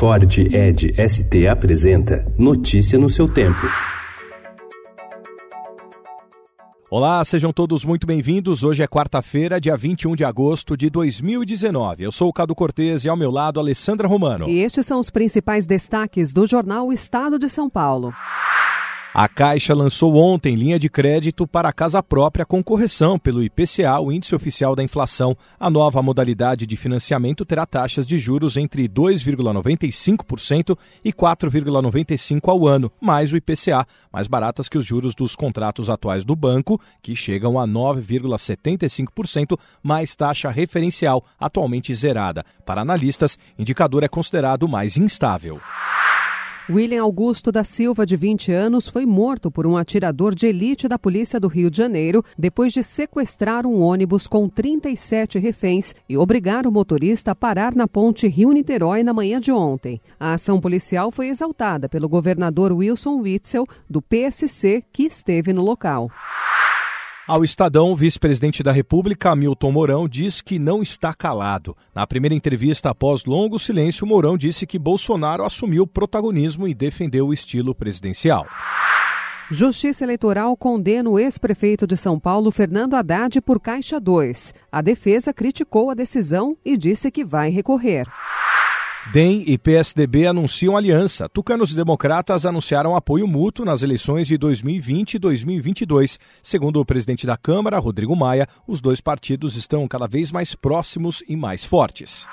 Ford Ed ST apresenta Notícia no seu tempo. Olá, sejam todos muito bem-vindos. Hoje é quarta-feira, dia 21 de agosto de 2019. Eu sou o Cado Cortês e ao meu lado, Alessandra Romano. E estes são os principais destaques do jornal Estado de São Paulo. A Caixa lançou ontem linha de crédito para a casa própria com correção pelo IPCA, o índice oficial da inflação. A nova modalidade de financiamento terá taxas de juros entre 2,95% e 4,95% ao ano, mais o IPCA, mais baratas que os juros dos contratos atuais do banco, que chegam a 9,75%, mais taxa referencial, atualmente zerada. Para analistas, indicador é considerado mais instável. William Augusto da Silva, de 20 anos, foi morto por um atirador de elite da Polícia do Rio de Janeiro depois de sequestrar um ônibus com 37 reféns e obrigar o motorista a parar na ponte Rio-Niterói na manhã de ontem. A ação policial foi exaltada pelo governador Wilson Witzel, do PSC, que esteve no local. Ao Estadão, o vice-presidente da República, Hamilton Mourão, diz que não está calado. Na primeira entrevista após longo silêncio, Mourão disse que Bolsonaro assumiu protagonismo e defendeu o estilo presidencial. Justiça Eleitoral condena o ex-prefeito de São Paulo, Fernando Haddad, por Caixa 2. A defesa criticou a decisão e disse que vai recorrer. DEM e PSDB anunciam aliança. Tucanos e democratas anunciaram apoio mútuo nas eleições de 2020 e 2022. Segundo o presidente da Câmara, Rodrigo Maia, os dois partidos estão cada vez mais próximos e mais fortes.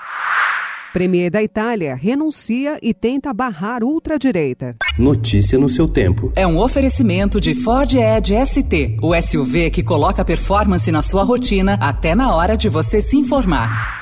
Premier da Itália renuncia e tenta barrar ultradireita. Notícia no seu tempo. É um oferecimento de Ford Edge ST, o SUV que coloca performance na sua rotina até na hora de você se informar.